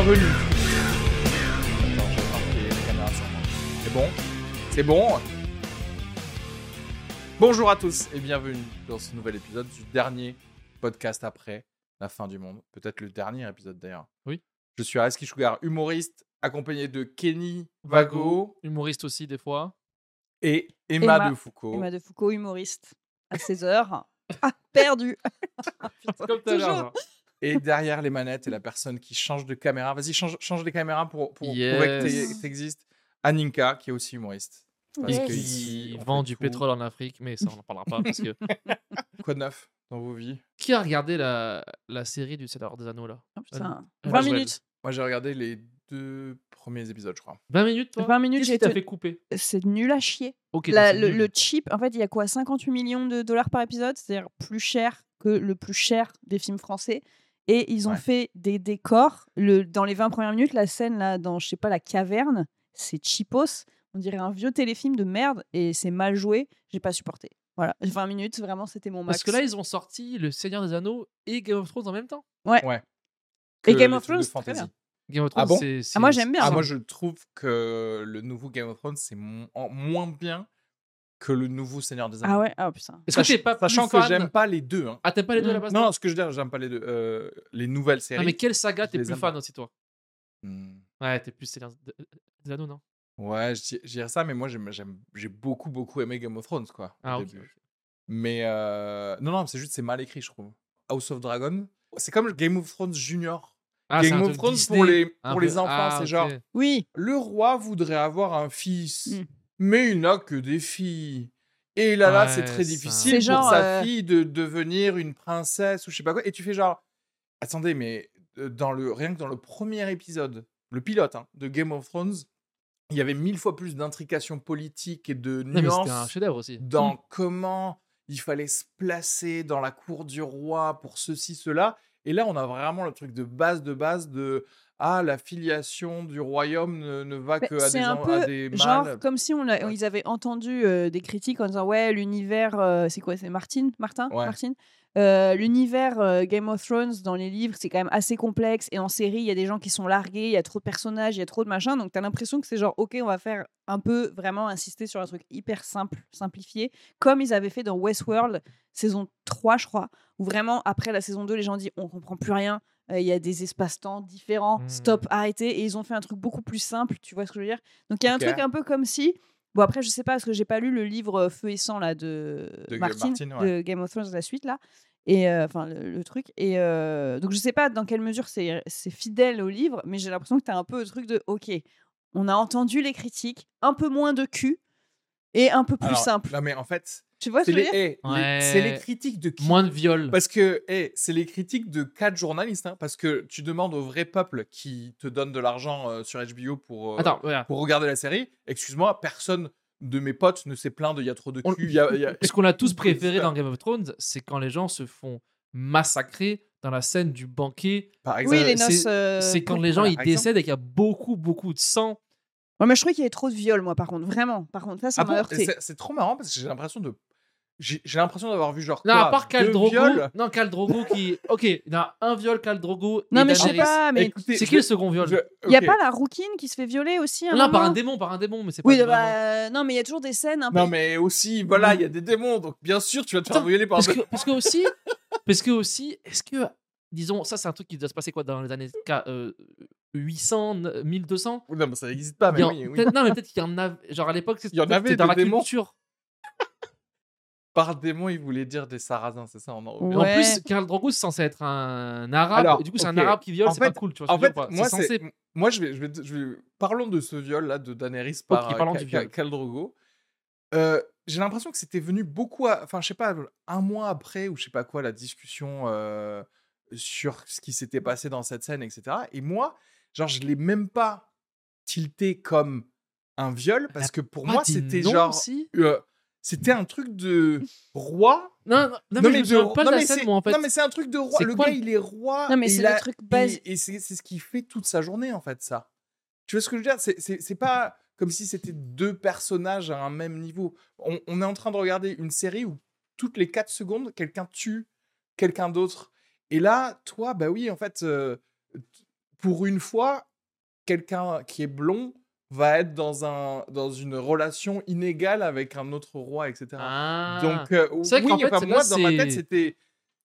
Bienvenue. Attends, je vais marquer les caméras sur moi. C'est bon C'est bon Bonjour à tous et bienvenue dans ce nouvel épisode du dernier podcast après la fin du monde. Peut-être le dernier épisode d'ailleurs. Oui. Je suis Areski Sugar, humoriste, accompagné de Kenny Vago Humoriste aussi, des fois. et Emma, Emma. de Foucault. Emma de Foucault, humoriste, à 16 heures. Ah, perdu. Putain, Comme tout à l'heure, toujours. Et derrière les manettes et la personne qui change de caméra. Vas-y, change, change les caméras pour, pour prouver que Yes. tu existes. Aninka, qui est aussi humoriste. Parce on vend du tout. pétrole en Afrique, mais ça, on n'en parlera pas. Parce que... Quoi de neuf dans vos vies? Qui a regardé la, la série du Seigneur des Anneaux, là? Oh, putain. Ah, 20 Joël. minutes. Moi, j'ai regardé les deux premiers épisodes, je crois. 20 minutes, toi? 20 minutes, j'ai te- fait couper? C'est nul à chier. La- c'est le, le cheap, en fait, il y a quoi? 58 millions de dollars par épisode, c'est-à-dire plus cher que le plus cher des films français. Et ils ont Ouais. fait des décors. Le, dans les 20 premières minutes, la scène là, dans, je sais pas, la caverne, c'est cheapos. On dirait un vieux téléfilm de merde et c'est mal joué. J'ai pas supporté. Voilà, 20 minutes, vraiment, c'était mon max. Parce que là, ils ont sorti Le Seigneur des Anneaux et Game of Thrones en même temps. Que Et Game of Thrones, c'est très fantasy. bien. Game of Ah Thrones, bon? c'est. Ah, moi, j'aime bien. Ah, moi, je trouve que le nouveau Game of Thrones, c'est mo- moins bien que le nouveau Seigneur des Anneaux. Ah ouais, ah putain. Est-ce que t'es pas plus Sachant que fan? j'aime pas les deux. hein. Ah, t'aimes pas les deux à la base Non, toi? ce que je veux dire, j'aime pas les deux. Euh, les nouvelles séries. Non, mais quelle saga je t'es les plus aime fan pas. aussi, toi? Hmm. Ouais, t'es plus Seigneur des- des Anneaux, non? Ouais, je di- je dirais ça, mais moi, j'aime- j'aime- j'ai beaucoup, beaucoup aimé Game of Thrones, quoi. au Ah, ok. début. Mais euh, non, non, c'est juste, c'est mal écrit, je trouve. House of Dragon, c'est comme Game of Thrones Junior. Ah, c'est Game of truc Thrones Disney, pour les, un pour peu- les enfants, Ah, c'est ok. genre, Oui, le roi voudrait avoir un fils, Mm. Mais il n'a que des filles. Et là, là, c'est très difficile pour genre, sa euh, fille de devenir une princesse ou je sais pas quoi. Et tu fais genre, attendez, mais euh, dans le, rien que dans le premier épisode, le pilote hein, de Game of Thrones, il y avait mille fois plus d'intrications politiques et de Non, mais c'était un nuances aussi. dans Mm. comment il fallait se placer dans la cour du roi pour ceci, cela. Et là, on a vraiment le truc de base de base de ah, la filiation du royaume ne, ne va Mais que à c'est des, un peu à des genre mâles? comme si on a- Ouais. ils avaient entendu euh, des critiques en disant ouais l'univers euh, c'est quoi c'est Martine Martin Ouais. Martine? Euh, l'univers Game of Thrones dans les livres c'est quand même assez complexe et en série il y a des gens qui sont largués il y a trop de personnages il y a trop de machins donc t'as l'impression que c'est genre ok on va faire un peu vraiment insister sur un truc hyper simple simplifié comme ils avaient fait dans Westworld saison 3 je crois où vraiment après la saison 2 les gens disent on comprend plus rien il y a des espaces-temps différents, stop, arrêtez, et ils ont fait un truc beaucoup plus simple, tu vois ce que je veux dire? Donc il y a un truc un peu comme si, bon après je sais pas parce que j'ai pas lu le livre euh, Feu et sang là de, Martin, Martin, ouais. de Game of Thrones la suite là, et euh, enfin le, le truc, et euh, donc je sais pas dans quelle mesure c'est c'est fidèle au livre, mais j'ai l'impression que tu as un peu le truc de ok, on a entendu les critiques, un peu moins de cul et un peu plus Alors, simple. Non, mais en fait, Tu vois ce c'est je les, veux dire eh, c'est les critiques de qui Moins de viol. Parce que eh, c'est les critiques de quatre journalistes. hein, parce que tu demandes au vrai peuple qui te donne de l'argent euh, sur HBO pour, euh, Attends, voilà. pour regarder la série. Excuse-moi, personne de mes potes ne s'est plaint de il y a trop de cul. il y a- il y a- Ce qu'on a tous préféré dans Game of Thrones, c'est quand les gens se font massacrer dans la scène du banquet. Par exemple, Oui, les c'est- noces. euh, c'est quand les gens ils décèdent et qu'il y a beaucoup, beaucoup de sang. Ouais, mais je trouvais qu'il y avait trop de viol, moi, par contre. Vraiment. Par contre, ça, ça Ah m'a bon? heurté. C'est c'est trop marrant parce que j'ai l'impression de. J'ai j'ai l'impression d'avoir vu genre. Non, quoi, à part Khal Drogo. viols? Non, Khal Drogo qui. Ok, il y a un viol, Khal Drogo. Non, mais je sais pas, mais Écoutez, C'est je qui le second viol? je- il y a pas la rouquine qui se fait violer aussi un Non, par un démon, par un démon, mais c'est pas Oui, bah, non, mais il y a toujours des scènes un peu. Non, mais aussi, voilà, il y a des démons, donc bien sûr, tu vas te faire violer par parce un que, parce que aussi, parce que aussi, est-ce que, disons, ça c'est un truc qui doit se passer quoi dans les années euh, 800, 1200 Non, mais ça n'existe pas, Il mais y en- oui, oui. peut-être- Non, mais peut-être qu'il y en a. Genre à l'époque, c'est- Il y en peut-être avait c'était dans des la démons. culture. Par démon, il voulait dire des sarrasins, c'est ça, on en plus, Khal Drogo c'est censé être un arabe. Alors, et du coup, c'est un arabe qui viole, c'est pas cool, tu vois. En ce que je fait, veux dire, moi, c'est censé. moi, je vais, je vais, je vais- parlons de ce viol là de Daenerys par euh, parlons Ka- du Ka- viol. Khal Drogo. Euh, j'ai l'impression que c'était venu beaucoup, à- enfin, je sais pas, un mois après ou je sais pas quoi, la discussion euh, sur ce qui s'était passé dans cette scène, etc. Et moi, genre, je l'ai même pas tilté comme un viol parce que pour Ah, moi, c'était genre, si. euh, c'était un truc de roi. Non, non, non, mais, je me de- souviens pas de non, la mais scène, c'est- moi, en fait. non, mais c'est un truc de roi. Le gars, il est roi. Non, mais c'est le a- truc base. Et, c'est ce qui fait toute sa journée, en fait, ça. Tu vois ce que je veux dire? C'est- pas comme si c'était deux personnages à un même niveau. On, on est en train de regarder une série où toutes les 4 secondes, quelqu'un tue quelqu'un d'autre. Et là, toi, bah oui, en fait, euh, pour une fois, quelqu'un qui est blond va être dans, un, dans une relation inégale avec un autre roi, etc. Ah. Donc, euh, oui, qu'en fait, enfin, moi, dans ma tête, c'était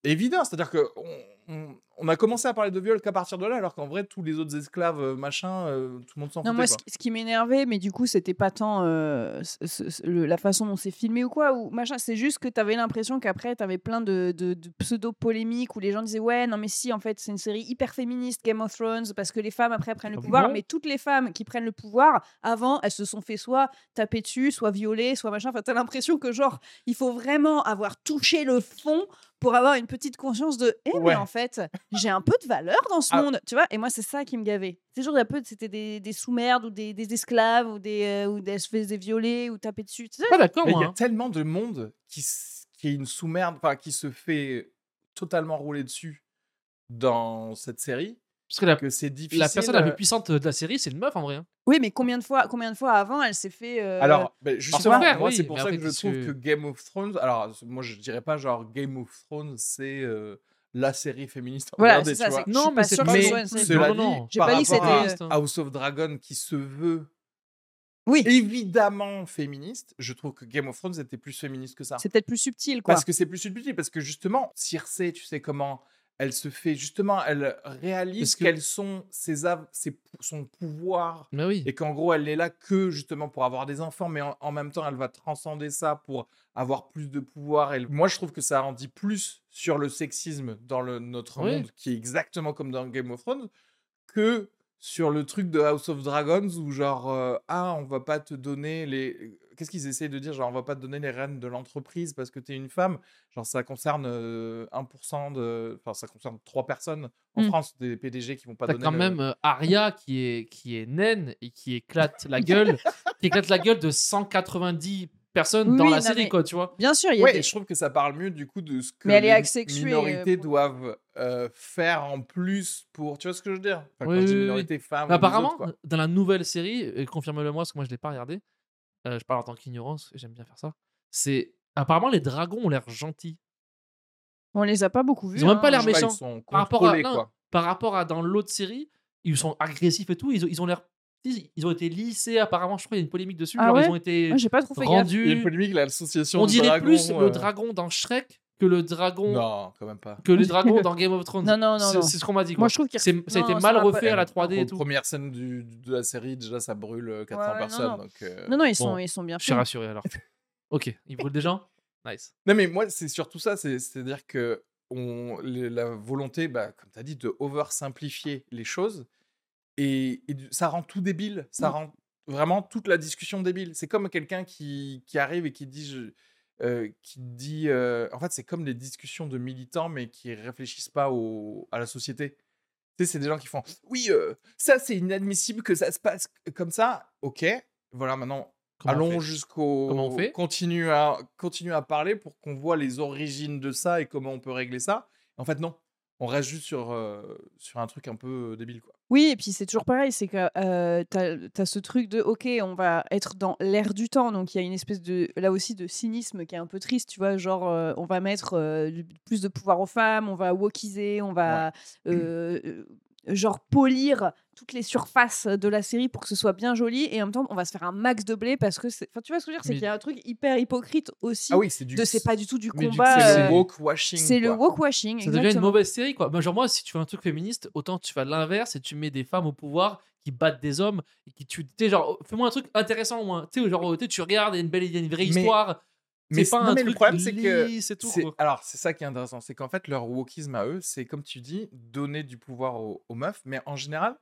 évident. C'est-à-dire que on, on- on a commencé à parler de viol qu'à partir de là, alors qu'en vrai, tous les autres esclaves, euh, machin, euh, tout le monde s'en Non, foutait. moi, quoi. ce, ce qui m'énervait, mais du coup, c'était pas tant euh, ce- ce- ce- le- la façon dont c'est filmé ou quoi, ou machin. C'est juste que t'avais l'impression qu'après, t'avais plein de, de, de pseudo-polémiques où les gens disaient Ouais, non, mais si, en fait, c'est une série hyper féministe, Game of Thrones, parce que les femmes, après, prennent le Ah pouvoir. mais toutes les femmes qui prennent le pouvoir, avant, elles se sont fait soit taper dessus, soit violer, soit machin. Enfin, t'as l'impression que, genre, il faut vraiment avoir touché le fond pour avoir une petite conscience de Eh, Ouais. mais en fait, j'ai un peu de valeur dans ce Ah. monde, tu vois. Et moi, c'est ça qui me gavait. C'est toujours un peu, c'était des, des sous-merdes ou des, des esclaves ou des, euh, ou des, se faisaient violer ou taper dessus. Tu sais, Pas d'accord, Mais il y a hein. tellement de monde qui, qui est une sous-merde, enfin, qui se fait totalement rouler dessus dans cette série, Parce que la, que c'est difficile. la personne la euh, plus puissante de la série, c'est une meuf en vrai. hein. Oui, mais combien de fois, combien de fois avant, elle s'est fait. euh, Alors, ben, justement, faire, moi, oui, c'est pour mais ça que je trouve que- que Game of Thrones. Alors, moi, je dirais pas genre Game of Thrones, c'est euh, la série féministe. Voilà, regarder, c'est ça. tu vois. Non, mais pas c'est pas série- cela Non, dit, non, non. J'ai par pas dit que à House of Dragon qui se veut Oui, évidemment féministe, je trouve que Game of Thrones était plus féministe que ça. c'est peut-être plus subtil, quoi. Parce que c'est plus subtil, parce que justement, Circe, tu sais comment elle se fait, justement, elle réalise que- quels sont ses, av- ses son pouvoir Mais oui. et qu'en gros, elle n'est là que justement pour avoir des enfants, mais en, en même temps, elle va transcender ça pour avoir plus de pouvoir. Et moi, je trouve que ça en dit plus sur le sexisme dans le, notre Oui. monde, qui est exactement comme dans Game of Thrones, que sur le truc de House of Dragons où genre euh, ah on va pas te donner les qu'est-ce qu'ils essayent de dire? Genre on va pas te donner les rênes de l'entreprise parce que tu es une femme? Genre ça concerne euh, 1% de enfin ça concerne trois personnes en Mm. France des PDG qui vont pas T'as donner quand le- même euh, Arya qui est, qui est naine et qui éclate la gueule, qui éclate la gueule de 190 personnes dans la série, mais- quoi, tu vois? Bien sûr, il y a Ouais, des- et je trouve que ça parle mieux du coup de ce que Mais les euh, minorités pour- doivent euh, faire en plus pour. Tu vois ce que je veux dire? Enfin, Oui, Quand je dis femmes. Apparemment, autres, dans la nouvelle série, et confirme-le moi parce que moi je l'ai pas regardé, euh, je parle en tant qu'ignorance, j'aime bien faire ça. C'est apparemment les dragons ont l'air gentils. on les a pas beaucoup vus. Ils ont même pas hein. l'air pas, méchants. Ils sont Par rapport à, contrôlés, non, quoi. par rapport à dans l'autre série, ils sont agressifs et tout. Ils ont, ils ont l'air, ils ont été lissés apparemment. Je crois qu'il y a une polémique dessus. Ah genre, ouais? ils ont été Ah, J'ai pas trop fait gaffe. Il y a une rendus. polémique, l'association On dirait dragons, plus euh, le dragon dans Shrek que le dragon Non, quand même pas. que les dragons dans Game of Thrones. Non, non, non, C'est ce qu'on m'a dit. Moi, quoi. je trouve ref- ça a été mal refait à la 3D et tout. premières scènes du- de la série, déjà, ça brûle euh, 400 Ouais, ouais, non, personnes. non. donc, euh, Non, non, ils sont, Bon, ils sont bien Je suis rassuré alors. ok, ils brûlent des gens Nice. Non, mais moi, c'est surtout ça. c'est- C'est-à-dire que on, la volonté, bah, comme tu as dit, de over-simplifier les choses. Et, ça rend tout débile. Ça Mm. rend vraiment toute la discussion débile. C'est comme quelqu'un qui, qui arrive et qui dit. je- euh, qui dit euh, en fait, c'est comme les discussions de militants, mais qui réfléchissent pas au, à la société. Tu sais, c'est des gens qui font Oui, euh, ça, c'est inadmissible que ça se passe comme ça. Ok, voilà, maintenant, Comment Allons jusqu'au. Comment on fait? Continue à, continue à parler pour qu'on voit les origines de ça et comment on peut régler ça. En fait, non. On reste juste sur, euh, sur un truc un peu débile, quoi. Oui, et puis c'est toujours pareil, c'est que euh, tu as, ce truc de, ok, on va être dans l'air du temps, donc il y a une espèce de, là aussi, de cynisme qui est un peu triste, tu vois, genre, euh, on va mettre plus de pouvoir aux femmes, on va wokiser, on va, genre, polir toutes les surfaces de la série pour que ce soit bien joli, et en même temps, on va se faire un max de blé parce que, c'est- enfin, tu vois ce que je veux dire, c'est Mais- qu'il y a un truc hyper hypocrite aussi, Ah oui, c'est du. de c'est pas du tout du combat, C'est euh, le woke washing. c'est le woke washing, Ça devient une mauvaise série, quoi. Bah, genre, moi, si tu fais un truc féministe, autant tu fais l'inverse et tu mets des femmes au pouvoir qui battent des hommes et qui tuent. Tu sais, genre, fais-moi un truc intéressant au moins. Tu sais, genre, tu regardes, il y a une belle, il y a une vraie Mais- histoire. Mais pas non, un mais truc le problème, c'est que. tout, c'est- quoi. Alors, c'est ça qui est intéressant. C'est qu'en fait, leur wokisme à eux, c'est comme tu dis, donner du pouvoir aux, aux meufs. Mais en général,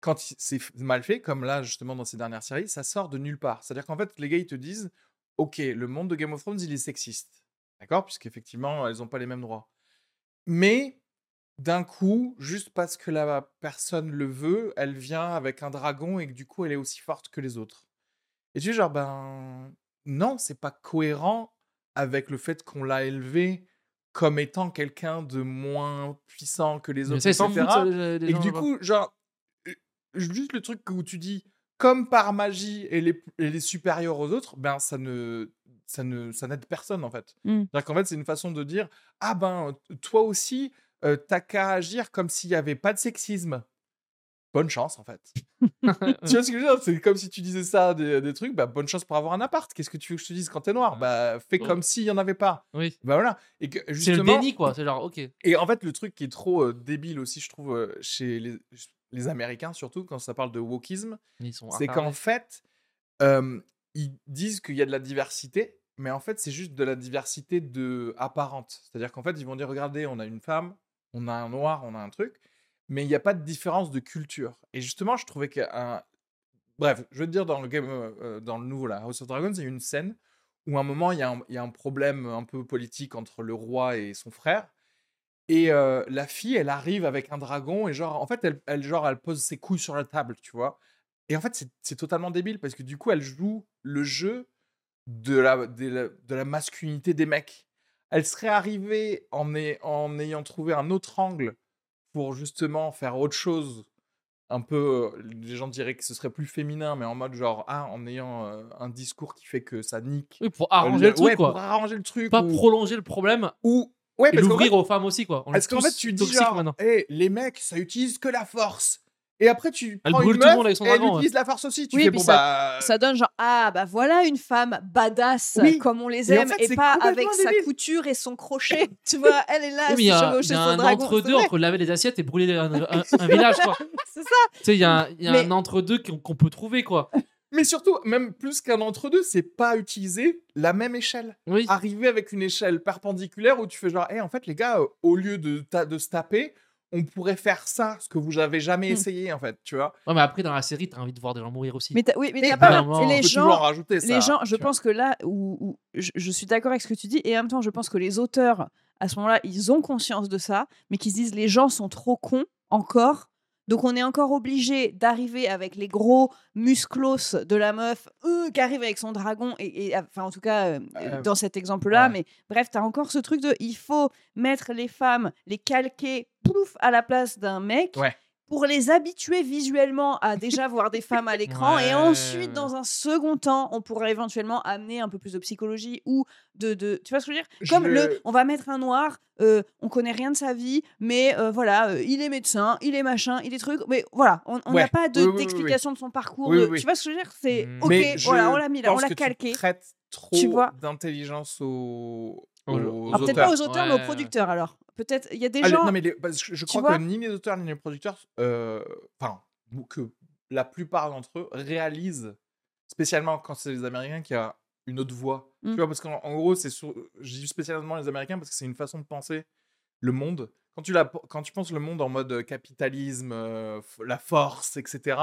quand c'est mal fait, comme là, justement, dans ces dernières séries, ça sort de nulle part. C'est-à-dire qu'en fait, les gars, ils te disent Ok, le monde de Game of Thrones, il est sexiste. D'accord Puisqu'effectivement, elles n'ont pas les mêmes droits. Mais d'un coup, juste parce que la personne le veut, elle vient avec un dragon et que du coup, elle est aussi forte que les autres. Et tu es genre, ben non, c'est pas cohérent avec le fait qu'on l'a élevé comme étant quelqu'un de moins puissant que les autres, etc. les- les Et que du coup, genre, juste le truc où tu dis, comme par magie, elle est, elle est supérieure aux autres, ben ça ne, ça ne, ça n'aide personne en fait. Mm. C'est-à-dire qu'en fait, c'est une façon de dire, ah ben, toi aussi, euh, t'as qu'à agir comme s'il n'y avait pas de sexisme. Bonne chance en fait. tu vois ce que je veux dire? C'est comme si tu disais ça des, des trucs, bah bonne chance pour avoir un appart. Qu'est-ce que tu veux que je te dise quand t'es noir? Bah fais Ouais. comme s'il y en avait pas. Oui. Bah voilà. Et que C'est le déni, quoi. C'est genre, ok. et en fait, le truc qui est trop euh, débile aussi, je trouve, euh, chez les, les Américains, surtout quand ça parle de wokisme, c'est qu'en fait, euh, ils disent qu'il y a de la diversité, mais en fait, c'est juste de la diversité de apparente. C'est-à-dire qu'en fait, ils vont dire regardez, on a une femme, on a un noir, on a un truc, mais il n'y a pas de différence de culture. Et justement, je trouvais qu'un. Bref, je veux te dire, dans le, game, dans le nouveau là, House of Dragons, il y a une scène où à un moment, il y, a un, y a un problème un peu politique entre le roi et son frère. Et la fille, elle arrive avec un dragon et genre, en fait, elle, elle, genre, elle pose ses couilles sur la table, tu vois? Et en fait, c'est- totalement débile parce que du coup, elle joue le jeu de la, de la, masculinité des mecs. Elle serait arrivée en, en ayant trouvé un autre angle pour justement faire autre chose. Un peu, les gens diraient que ce serait plus féminin, mais en mode genre, ah, en ayant euh, un discours qui fait que ça nique. Oui, pour euh, arranger le truc, ouais, quoi. Pour arranger le truc. Pas ou, prolonger le problème ou- ouais, l'ouvrir fait- aux femmes aussi, quoi. On parce qu'en fait, tu dis genre, hey, les mecs, ça utilise que la force. Et après, tu Elle prends brûle une tout le meuf monde avec son et elle dragon, utilise la force aussi. Tu Oui, fais, puis bon, ça- bah... Ça donne genre ah bah voilà une femme badass Oui. comme on les Et en aime fait, et c'est pas complètement avec sa débile. couture et son crochet. tu vois, elle est là, Oui, mais il y a, chevauche il y a son un dragon. entre-deux entre laver les assiettes et brûler un, un- un village, quoi. C'est ça. Tu sais, il y a, un- il y a Mais- un entre-deux qu'on qu'on peut trouver, quoi. Mais surtout, même plus qu'un entre-deux, c'est pas utiliser la même échelle. Oui. Arriver avec une échelle perpendiculaire où tu fais genre, hey, en fait, les gars, euh, au lieu de, ta- de se taper, on pourrait faire ça, ce que vous avez jamais Hmm. essayé, en fait, tu vois. Ouais, mais après, dans la série, t'as envie de voir des gens mourir aussi. Mais oui, mais t'as pas. vraiment, les en gens, rajouter ça. les gens, je tu vois. pense que là où, où je, je suis d'accord avec ce que tu dis et en même temps, je pense que les auteurs à ce moment-là, ils ont conscience de ça, mais qu'ils se disent les gens sont trop cons encore. Donc on est encore obligé d'arriver avec les gros musclos de la meuf euh, qui arrive avec son dragon et, et- enfin en tout cas euh, Euh, dans cet exemple-là. ouais. Mais bref, t'as encore ce truc de il faut mettre les femmes, les calquer pouf à la place d'un mec. Ouais. Pour les habituer visuellement à déjà voir des femmes à l'écran et ensuite dans un second temps on pourrait éventuellement amener un peu plus de psychologie ou de, de tu vois ce que je veux dire? Comme Je- le on va mettre un noir euh, on connaît rien de sa vie mais euh, voilà euh, il est médecin il est machin il est truc mais voilà on n'a Ouais. pas de- Oui, oui, oui, oui. d'explication de son parcours Oui, de- oui, oui. tu vois ce que je veux dire? C'est Mm. ok Mais voilà on l'a mis là on l'a calqué. Tu trop d'intelligence aux, Aux- aux Ah, peut-être pas aux auteurs mais aux producteurs alors peut-être il y a des Ah, gens non, mais les- je, crois que ni les auteurs ni les producteurs, euh, enfin, que la plupart d'entre eux réalisent, spécialement quand c'est les Américains, qui a une autre voix. Mm. Tu vois, parce qu'en en gros, c'est sur- je dis spécialement les Américains parce que c'est une façon de penser le monde. Quand tu, la, quand tu penses le monde en mode capitalisme, euh, la force, etc.,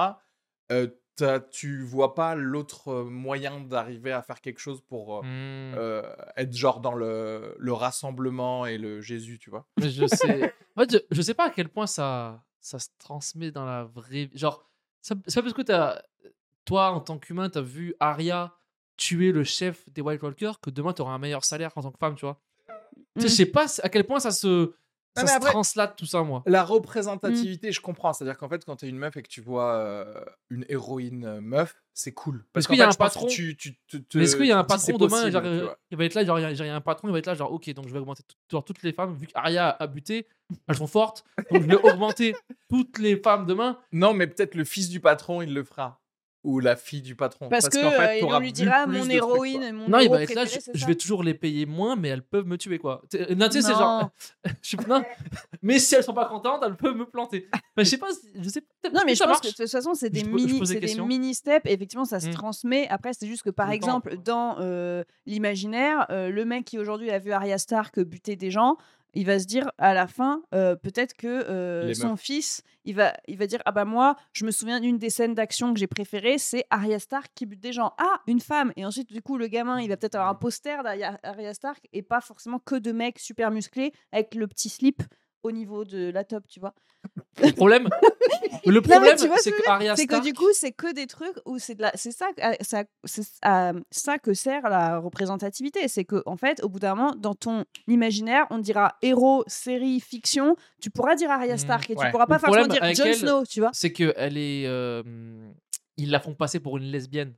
tu vois pas l'autre moyen d'arriver à faire quelque chose pour euh, être genre dans le, le rassemblement et le Jésus, tu vois? Mais je sais. En fait, je, je sais pas à quel point ça, ça se transmet dans la vraie vie. Genre, c'est pas parce que toi, en tant qu'humain, t'as vu Arya tuer le chef des White Walkers que demain t'auras un meilleur salaire en tant que femme, tu vois? Je sais pas à quel point ça se, ça se après- translate tout ça, moi. La représentativité, je comprends. C'est-à-dire qu'en fait, quand t'es une meuf et que tu vois euh, une héroïne euh, meuf, c'est cool. Parce qu'il y a un patron tu, tu, te- te- Mais est-ce qu'il y a un patron demain, genre, il va être là, genre, il y a- un patron, il va être là, genre, ok, donc je vais augmenter genre, toutes les femmes, vu qu'Aria a buté, elles sont fortes, donc je vais augmenter toutes les femmes demain. Non, mais peut-être le fils du patron, il le fera. Ou la fille du patron. parce, que qu'en fait, euh, il- t'auras on lui dira plus mon de trucs, héroïne quoi. mon Non, il héros va être là, préféré, je, c'est je ça vais toujours les payer moins, mais elles peuvent me tuer, quoi. T'es- Non, tu sais, c'est genre. Je sais- non. Mais si elles sont pas contentes, elles peuvent me planter. Enfin, je sais pas, je sais peut-être Non, mais je ça pense marche. que de toute façon, c'est des Je pose- je mini, pose des c'est des questions. mini steps. Et effectivement, ça se Mm. transmet. Après, c'est juste que par Le temps, exemple, dans euh, l'imaginaire, euh, le mec qui aujourd'hui a vu Arya Stark buter des gens, il va se dire à la fin, euh, peut-être que euh, son meufs. fils, il va, il va dire ah bah moi, je me souviens d'une des scènes d'action que j'ai préférées, c'est Arya Stark qui bute des gens. Ah, une femme. Et ensuite, du coup, le gamin, il va peut-être avoir un poster d'Arya Stark et pas forcément que de mecs super musclés avec le petit slip au niveau de la top, tu vois. Le problème, le problème c'est que que Arya C'est que Stark. du coup, c'est que des trucs où c'est de la, c'est ça, euh, ça, c'est à ça que sert la représentativité. C'est que en fait, au bout d'un moment, dans ton imaginaire, on dira héros, série, fiction. Tu pourras dire Arya Mm, Stark et ouais. tu pourras pas forcément dire Jon Snow, tu vois. c'est que elle est. euh, ils la font passer pour une lesbienne.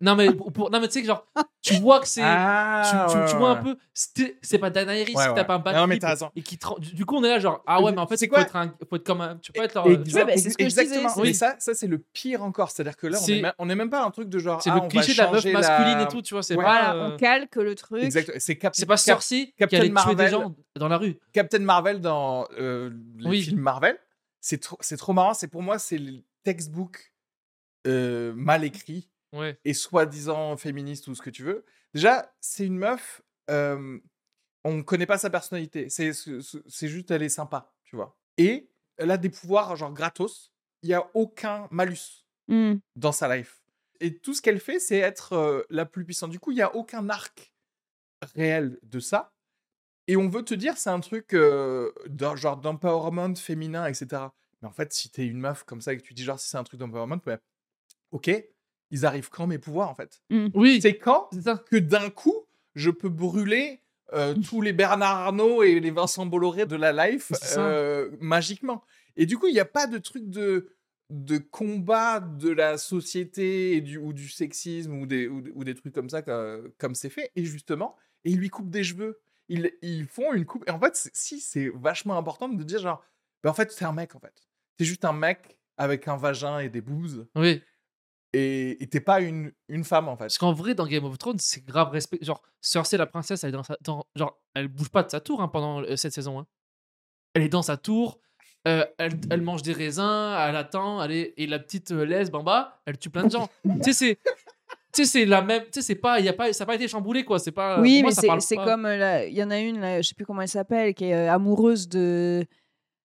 Non, mais, pour- pour- non, mais tu sais que genre, tu vois que c'est. Ah, tu, tu- ouais, tu vois un peu. C'est pas Daenerys Ouais, qui ouais. tape un Non, mais t'as raison. et qui Du coup, on est là, genre, ah ouais, mais en fait, C'est il faut quoi être, un, faut être comme un. Tu peux être leur. Ouais, bah, c'est ce que je disais, exactement. Mais ça, ça c'est le pire encore. C'est-à-dire que là, on est, même, on est même pas un truc de genre. C'est ah, le on va cliché de la meuf masculine la- et tout, tu vois. C'est Ouais. pas. Voilà, euh, on calque le truc. Exact. C'est Cap- pas Cap- Cersei qui Captain allait tuer Marvel. des gens dans la rue. Captain Marvel dans euh, les Oui. films Marvel. C'est trop, c'est trop marrant. C'est pour moi, c'est le textbook euh, mal écrit Ouais. et soi-disant féministe ou ce que tu veux. Déjà, c'est une meuf. euh, on connaît pas sa personnalité. C'est juste, elle est sympa, tu vois. Et elle a des pouvoirs genre gratos. Il y a aucun malus Hmm. dans sa life. Et tout ce qu'elle fait, c'est être euh, la plus puissante. Du coup, il n'y a aucun arc réel de ça. Et on veut te dire, c'est un truc euh, genre d'empowerment féminin, etc. Mais en fait, si t'es une meuf comme ça et que tu dis genre si c'est un truc d'empowerment, ben, ok, ils arrivent quand mes pouvoirs en fait? Oui, C'est quand c'est ça. que d'un coup, je peux brûler euh, tous les Bernard Arnault et les Vincent Bolloré de la life C'est euh, magiquement. Et du coup, il n'y a pas de truc de, de combat de la société et du, ou du sexisme ou des, ou, ou des trucs comme ça, que- comme c'est fait. Et justement, et ils lui coupent des cheveux. Ils, ils font une coupe. Et en fait, c'est- si, c'est vachement important de dire genre, ben en fait, t'es un mec en fait. T'es juste un mec avec un vagin et des boobs. Oui. Et t'es pas une, une femme en fait. Parce qu'en vrai, dans Game of Thrones, c'est grave respect. Genre, Cersei, la princesse, elle est dans sa. dans- genre, elle bouge pas de sa tour hein, pendant euh, cette saison. hein. Elle est dans sa tour. euh, elle, elle mange des raisins, elle attend, elle est, et la petite euh, lesbe en bas, elle tue plein de gens. tu sais, c'est, tu sais, c'est la même, tu sais, c'est pas, il y a pas, ça n'a pas été chamboulé quoi. C'est pas. Oui, pour moi, mais ça c'est parle c'est pas. comme. euh, la- Il y en a une, là, je sais plus comment elle s'appelle, qui est euh, amoureuse de.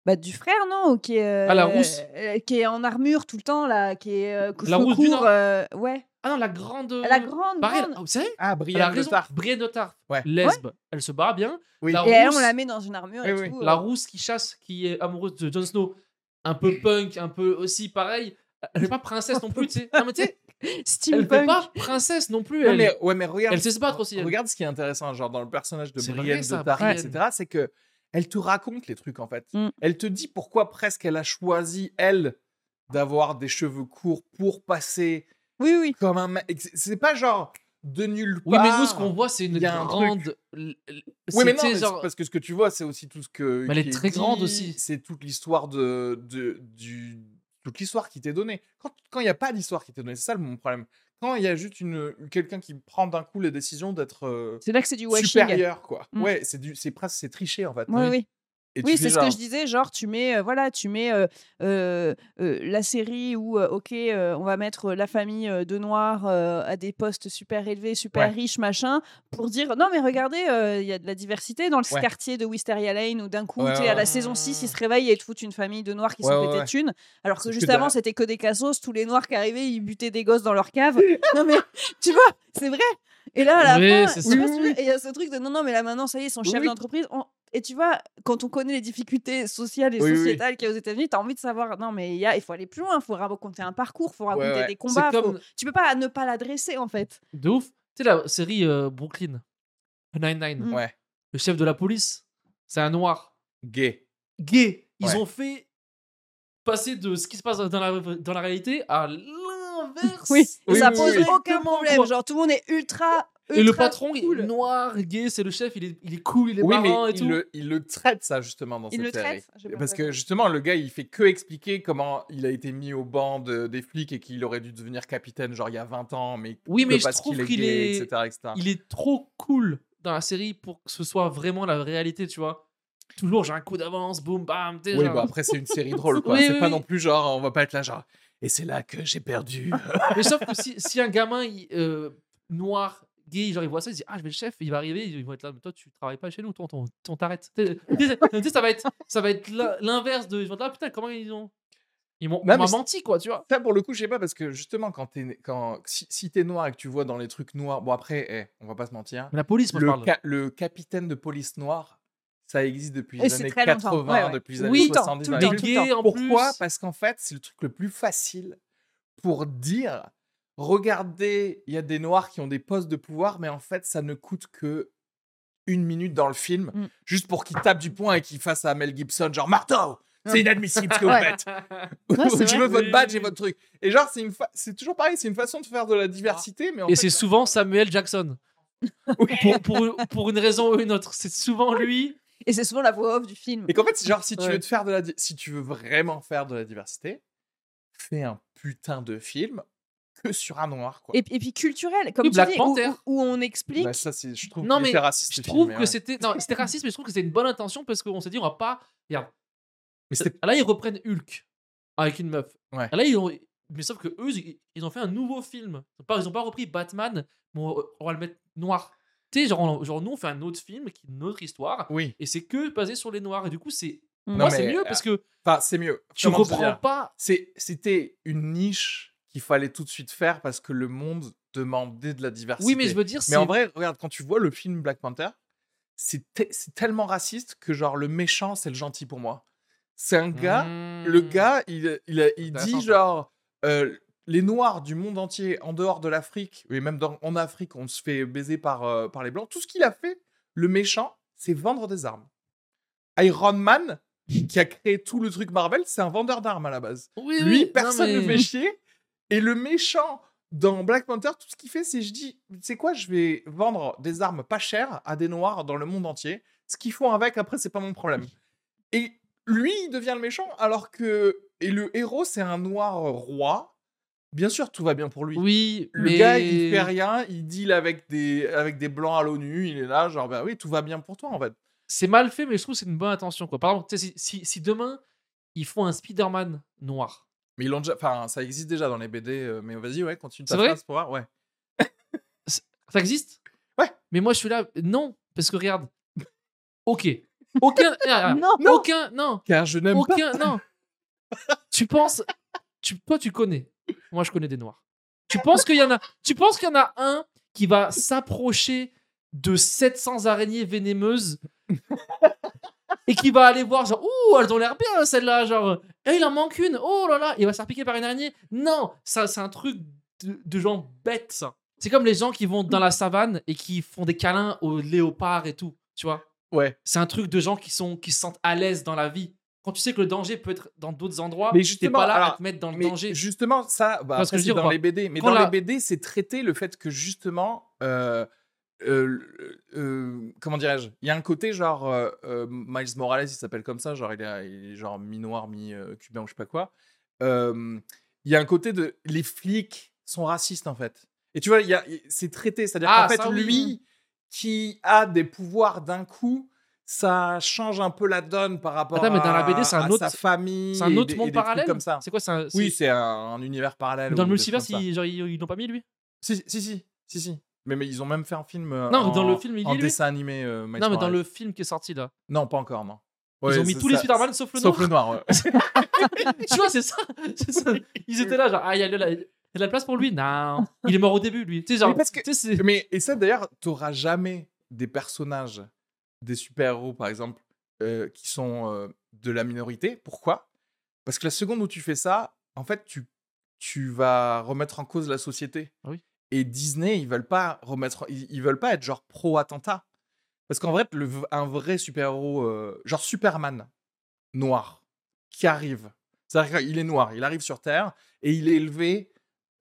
Bah, du frère, non qui est, euh, Ah, la rousse. euh, Qui est en armure tout le temps, là. Qui est. euh, La rousse du Nord. euh, ouais. Ah non, la grande. La grande. Pareil, grande. vous savez Ah, Elle a Brienne de raison. Tarth. Brienne de Tarth. Ouais. Lesbe, elle se barre bien. Oui. La Et elle, on rousse- la met dans une armure et Oui, oui. tout. La rousse qui chasse, qui est amoureuse de Jon Snow, un peu punk, un peu aussi pareil. Elle n'est pas princesse non plus, tu sais. Non, mais tu sais, elle fait Steampunk. pas princesse non plus. Non, Elle, mais, ouais, mais regarde, elle sait se battre aussi. elle. regarde ce qui est intéressant, genre dans le personnage de C'est Brienne vrai, ça, de Tarth, Brienne. etc., c'est que elle te raconte les trucs en fait. Mm. Elle te dit pourquoi presque elle a choisi elle d'avoir des cheveux courts pour passer Oui, oui. comme un mec. C'est- pas genre de nulle Oui, part. mais nous, ce qu'on voit, c'est une un grande. Oui, mais non, mais genre- parce que ce que tu vois, c'est aussi tout ce que. Mais elle est très dit, grande aussi. C'est toute l'histoire de, de, du, toute l'histoire qui t'est donnée. Quand quand il n'y a pas d'histoire qui t'est donnée, c'est ça mon problème. Quand il y a juste une, quelqu'un qui prend d'un coup les décisions d'être euh, C'est là que c'est du washing. supérieur, quoi. Mm. Ouais, c'est du, c'est presque, c'est tricher en fait. Oui, oui. Et Oui, c'est ce que je disais, genre tu mets, euh, voilà, tu mets euh, euh, la série où, ok, on va mettre la famille de noirs à des postes super élevés, super Ouais. riches, machin, pour dire, non mais regardez, il y a de la diversité dans le Ouais. quartier de Wisteria Lane où d'un coup, Ouais, tu à la saison 6, ils se réveillent et te foutent une famille de noirs qui sont pétés thunes, alors que juste que avant, c'était que des cassos, tous les noirs qui arrivaient, ils butaient des gosses dans leur cave. non mais, tu vois, c'est vrai. Et là, à la Oui, fin, il y a ce truc de non, non, mais là maintenant, ça y est, chefs oui. d'entreprise. on- Et tu vois, quand on connaît les difficultés sociales et Oui, oui, oui. sociétales qu'il y a aux États-Unis, tu as envie de savoir, non, mais il, y a, il faut aller plus loin, il faut raconter un parcours, il faut raconter ouais. des combats. faut- comme Tu peux pas ne pas l'adresser, en fait. de ouf. Tu sais, la série euh, Brooklyn, Nine-Nine, Mm. Ouais, le chef de la police, c'est un noir. gay. Gay. Ils Ouais. ont fait passer de ce qui se passe dans la, dans la réalité à l'inverse. Oui, et Oui, ça oui, pose oui. aucun problème. Genre, tout le monde est ultra. Et le patron, il cool. est noir, gay, c'est le chef, il est, il est cool, il est Oui, mais marrant et il tout. le, il le traite ça justement dans Il cette le série. traite Parce que justement, le gars, il fait que expliquer comment il a été mis au banc de- des flics et qu'il aurait dû devenir capitaine, genre il y a 20 ans, mais Oui, mais je parce trouve qu'il est qu'il gay, est- etc., etc. il est trop cool dans la série pour que ce soit vraiment la réalité, tu vois. Toujours, j'ai un coup d'avance, boum, bam. sais, Oui, bah après, c'est une série drôle, quoi. Oui, c'est oui, pas oui. non plus genre, on va pas être là, genre, et c'est là que j'ai perdu. Mais sauf que si, si un gamin il- euh, noir, gay, genre il voit ça, il se dit Ah, je vais le chef, il va arriver, ils vont être là, mais toi tu travailles pas chez nous, toi, on, t'arrête. Tu sais, ça va être, ça va être l'in- l'inverse de. Ils vont être là, putain, comment ils ont. Ils m'ont menti, quoi, tu vois. Ça, pour le coup, je sais pas, parce que justement, quand t'es, quand, si, si t'es noir et que tu vois dans les trucs noirs, bon après, eh, on va pas se mentir, Mais la police, moi je le, parle. ca- le capitaine de police noire, ça existe depuis Et les c'est années très longtemps. 80, Ouais, ouais. depuis les Oui, années tout le temps, 70. tout le temps, le Pourquoi? Parce qu'en fait, c'est le truc le plus facile pour dire regardez, il y a des noirs qui ont des postes de pouvoir, mais en fait, ça ne coûte que une minute dans le film, Mm. juste pour qu'ils tapent du poing et qu'ils fassent à Mel Gibson, genre marteau C'est inadmissible ce que vous faites. Ouais, je veux votre badge et votre truc. Et genre, c'est une fa- c'est toujours pareil, c'est une façon de faire de la diversité, mais en Et fait, c'est souvent Samuel Jackson. pour, pour, pour une raison ou une autre. C'est souvent lui. Et c'est souvent la voix off du film. Et qu'en fait, c'est genre, si tu Ouais. veux te faire de la, di- si tu veux vraiment faire de la diversité, fais un putain de film que sur un noir, quoi. Et, et puis culturel, comme Oui, tu Black dis, où, Panther. où- où on explique. Bah, ça, c'est, je trouve Non, que mais c'est raciste. Je trouve film, que ouais. c'était. Non, c'était raciste, mais je trouve que c'était une bonne intention parce qu'on s'est dit, on va pas. Regarde. Mais c'était- Là, ils reprennent Hulk avec une meuf. Ouais. Là, ils ont. Mais sauf que eux, ils- ont fait un nouveau film. Ils ont pas, ils ont pas repris Batman, mais on, on va le mettre noir. Tu sais, genre, on- genre, nous, on fait un autre film qui est une autre histoire. Oui. Et c'est que basé sur les noirs. Et du coup, c'est. Mm. Moi, Non, c'est mieux parce que Enfin, c'est mieux. tu dire pas. C'est, c'était une niche qu'il fallait tout de suite faire parce que le monde demandait de la diversité. Oui, mais je veux dire, Mais en vrai, regarde, quand tu vois le film Black Panther, c'est, te- c'est tellement raciste que genre le méchant, c'est le gentil pour moi. C'est un gars, le Hmm. gars, il, il, dit genre, euh, les noirs du monde entier, en dehors de l'Afrique, et même dans- en Afrique, on se fait baiser par, euh, par les blancs. Tout ce qu'il a fait, le méchant, c'est vendre des armes. Iron Man, qui a créé tout le truc Marvel, c'est un vendeur d'armes à la base. Oui, Lui, oui, personne ne mais- fait chier. Et le méchant dans Black Panther, tout ce qu'il fait, c'est je dis, tu sais quoi, je vais vendre des armes pas chères à des noirs dans le monde entier. Ce qu'ils font avec, après, c'est pas mon problème. Et lui, il devient le méchant, alors que. Et le héros, c'est un noir roi. Bien sûr, tout va bien pour lui. Oui, Le mais... gars, il fait rien, il deal avec des, avec des blancs à l'ONU, il est là, genre, bah oui, tout va bien pour toi, en fait. c'est mal fait, mais je trouve que c'est une bonne intention. Quoi. Par exemple, si, si, si demain, ils font un Spider-Man noir, Mais ils l'ont déjà. Enfin, ça existe déjà dans les BD, euh, mais vas-y, ouais, continue ta phrase pour voir, ouais. ça existe? Ouais. Mais moi, je suis là, non, parce que regarde, ok, aucun, ah, ah, Non. aucun, non, Car je n'aime pas. aucun, non. tu penses, tu, toi, tu connais. Moi, je connais des noirs. Tu penses qu'il y en a, tu penses qu'il y en a un qui va s'approcher de 700 araignées vénémeuses et qui va aller voir genre ouh elles ont l'air bien celles-là genre. Eh, il en manque une oh là là. Il va se faire piquer par une araignée. Non ça c'est un truc de, de gens bêtes ça. C'est comme les gens qui vont dans la savane et qui font des câlins aux léopards et tout tu vois. Ouais. c'est un truc de gens qui sont qui se sentent à l'aise dans la vie. Quand tu sais que le danger peut être dans d'autres endroits Mais t'es pas là à te mettre dans le Mais danger. justement, ça, bah, vois ce que je ou dans les BD. Mais Quand dans la- les BD, c'est traité le fait que justement, euh, comment dirais-je Il y a un côté genre euh, euh, Miles Morales, il s'appelle comme ça, genre il est, il est genre mi-noir, mi-cubain ou je sais pas quoi. Euh, Il y a un côté de les flics sont racistes en fait. Et tu vois, il y a- c'est traité, c'est-à-dire Ah, qu'en fait oui. lui qui a des pouvoirs d'un coup. Ça change un peu la donne par rapport Attends, mais dans la à, BD, c'est un à autre- sa famille. c'est un et autre et monde des parallèle? comme ça. c'est quoi c'est un- Oui, c'est- un, un univers parallèle. dans le multivers ils, genre, ils l'ont pas mis lui? Si, si, si, si, si. Mais, mais ils ont même fait un film. euh, Non, en, dans le film, il en y est, lui dessin animé. euh, Miles non mais dans Morales. le film qui est sorti là Non, pas encore, non. ils ont mis c'est tous les ça- Spider-Man sauf le Sauf noir le noir, ouais. tu vois, c'est ça, c'est ça. Ils étaient là, genre, ah, il y, a de la- il y a de la place pour lui. Non, il est mort au début, lui. Tu sais, genre, Mais parce que- tu sais, c'est- Mais, et ça, d'ailleurs, t'auras jamais des personnages, des super-héros, par exemple, euh, qui sont euh, de la minorité. Pourquoi? Parce que la seconde où tu fais ça, en fait, tu, tu vas remettre en cause la société. Ah oui. Et Disney, ils veulent pas remettre, ils, ils veulent pas être genre pro-attentat. Parce qu'en vrai, le, un vrai super-héros, euh, genre Superman, noir, qui arrive. C'est-à-dire qu'il est noir, il arrive sur Terre et il est élevé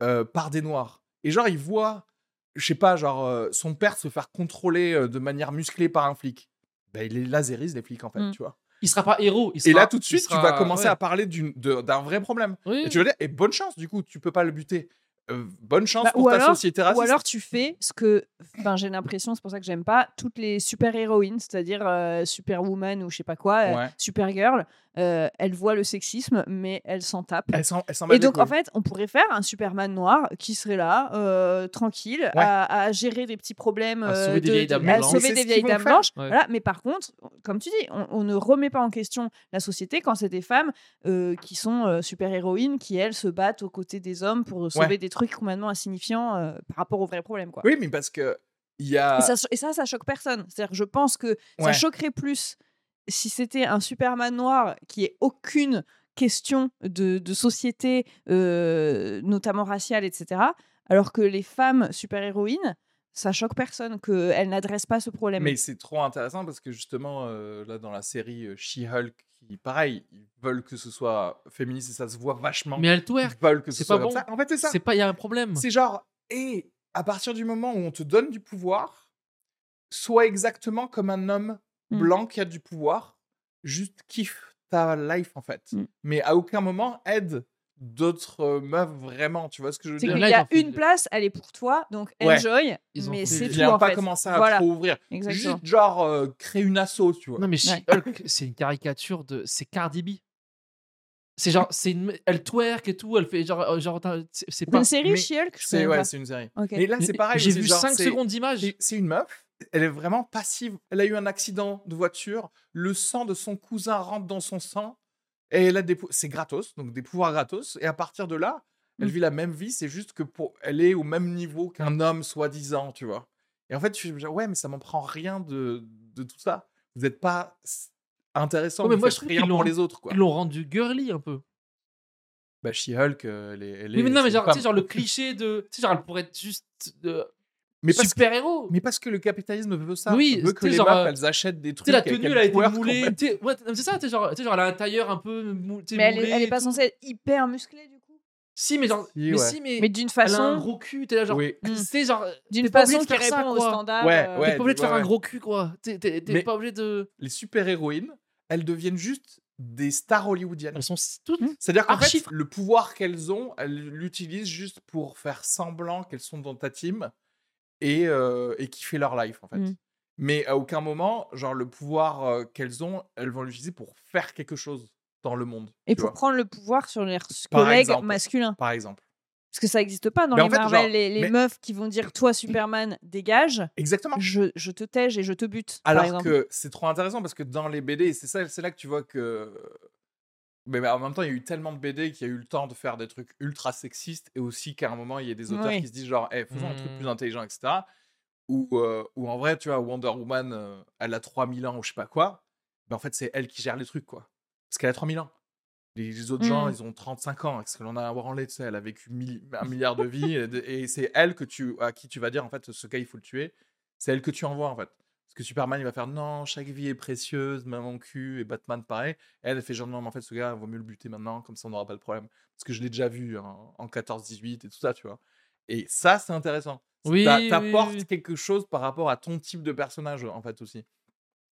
euh, par des noirs. Et genre, il voit, je sais pas, genre, euh, son père se faire contrôler de manière musclée par un flic. Ben, il les lasérise, les flics, en fait, Mm. tu vois. il sera pas héros. il Et là, tout de suite, tu vas commencer ouais. à parler d'un vrai problème. Oui. Et tu vas dire, et bonne chance, du coup, tu peux pas le buter. Euh, bonne chance Bah, pour ou ta alors- société raciste. Ou alors tu fais ce que, ben, j'ai l'impression, c'est pour ça que j'aime pas, toutes les super-héroïnes, c'est-à-dire euh, Superwoman ou je sais pas quoi, euh, Ouais. Supergirl, euh, elles voient le sexisme, mais elles s'en tapent. Elle s'en elle s'en bat Et donc, en fait, on pourrait faire un Superman noir qui serait là, euh, tranquille, Ouais. à, à gérer des petits problèmes, À euh, sauver des de- vieilles dames blanches. Mais sauver c'est des ce vieilles qu'ils vont dames faire. blanches. Ouais. Voilà. Mais par contre, comme tu dis, on, on ne remet pas en question la société quand c'est des femmes euh, qui sont euh, super-héroïnes, qui elles se battent aux côtés des hommes pour sauver Ouais. des trucs complètement insignifiants euh, par rapport aux vrais problèmes. Quoi. Oui, mais parce que il y a. Et, ça, et ça, ça choque personne. C'est-à-dire, je pense que ça choquerait plus si c'était un Superman noir qui ait aucune question de, de société, euh, notamment raciale, etc. Alors que les femmes super-héroïnes, ça choque personne qu'elle n'adresse pas ce problème. Mais c'est trop intéressant parce que justement, euh, là, dans la série euh, She-Hulk, pareil, ils veulent que ce soit féministe et ça se voit vachement. Mais elle Ils twerk. veulent que ce c'est soit pas comme bon. ça. En fait, c'est ça. C'est pas, il y a un problème. C'est genre, et à partir du moment où on te donne du pouvoir, sois exactement comme un homme Mm. blanc qui a du pouvoir, juste kiffe ta life en fait. Mm. Mais à aucun moment aide d'autres euh, meufs vraiment, tu vois ce que je veux dire? là, y a une place, elle est pour toi, donc Ouais. enjoy, Ils ont mais c'est tout Viens en pas fait. commencer à voilà. trop ouvrir. Exactement. Juste genre euh, créer une asso, tu vois. Non, mais She-Hulk, c'est une caricature de. C'est Cardi B. C'est genre, c'est une... elle twerk et tout, elle fait genre. euh, genre c'est pas. une série, mais She-Hulk je C'est ouais, c'est une série. Ok. Mais là, c'est pareil. J'ai vu genre, 5 c'est- secondes d'image. C'est une meuf, elle est vraiment passive. Elle a eu un accident de voiture, le sang de son cousin rentre dans son sang, et elle a des c'est gratos, donc des pouvoirs gratos. Et à partir de là, elle Mm. vit la même vie, c'est juste que pour, elle est au même niveau qu'un homme soi-disant, tu vois. Et en fait, je suis genre, ouais, mais ça m'en prend rien de, de tout ça. Vous n'êtes pas intéressant, Ouais, mais vous moi, je trouve rien pour les autres, quoi. Ils l'ont rendu girly un peu. Bah, She-Hulk, euh, elle est. Elle mais non, mais genre, tu sais, genre le cliché de. Tu sais, genre, elle pourrait être juste. De... Mais parce que- Super-héros. Mais parce que le capitalisme veut ça. Oui, veut que les genre, meufs, euh, elles achètent des trucs. Tu la tenue, elle a été moulée. Ouais, c'est ça, tu genre, genre, elle a un tailleur un peu. mou- Mais elle est, moulé elle est pas censée être hyper musclée du coup? Si, mais genre. Si, mais ouais. si, mais. Mais d'une Elle a un façon, gros cul, t'es là, genre. Oui. Mm. C'est genre. d'une t'es façon qui répond aux standards. Ouais, euh, ouais. T'es pas obligé de faire un gros cul, quoi. T'es t'es- t'es pas obligé de. les super-héroïnes, elles deviennent juste des stars hollywoodiennes. Elles sont toutes. Mm. C'est-à-dire qu'en fait, le pouvoir qu'elles ont, elles l'utilisent juste pour faire semblant qu'elles sont dans ta team et, euh, et kiffer leur life, en fait. Mm. Mais à aucun moment, genre, le pouvoir euh, qu'elles ont, elles vont l'utiliser pour faire quelque chose dans le monde. Et pour vois, prendre le pouvoir sur leurs Par collègues exemple. masculins. par exemple. Parce que ça n'existe pas dans Mais les en fait, Marvel, genre, les, les mais- meufs qui vont dire Toi, Superman, dégage, Exactement. je, je te tège et je te bute. Alors que c'est trop intéressant parce que dans les BD, c'est ça, c'est là que tu vois que. Mais en même temps, il y a eu tellement de BD qu'il y a eu le temps de faire des trucs ultra sexistes et aussi qu'à un moment, il y a des auteurs Oui. qui se disent genre, Eh, faisons un truc Mmh. plus intelligent, etc. Ou, euh, ou en vrai, tu vois, Wonder Woman, euh, elle a 3000 ans ou je sais pas quoi. Mais en fait, c'est elle qui gère les trucs, quoi. Parce qu'elle a 3000 ans. Les, les autres gens, Mm. ils ont 35 ans. Parce que l'on a à branlé, tu sais, elle a vécu mille- un milliard de vies. et, et c'est elle que tu, à qui tu vas dire, en fait, ce gars, il faut le tuer. C'est elle que tu envoies, en fait. Parce que Superman, il va faire non, chaque vie est précieuse, même en cul, et Batman, pareil. Et elle, elle fait genre non, mais en fait, ce gars, il vaut mieux le buter maintenant, comme ça, on n'aura pas le problème. Parce que je l'ai déjà vu hein, en 14-18 et tout ça, tu vois. Et ça, c'est intéressant. Oui, t'a- oui, T'apportes oui. quelque chose par rapport à ton type de personnage, en fait, aussi.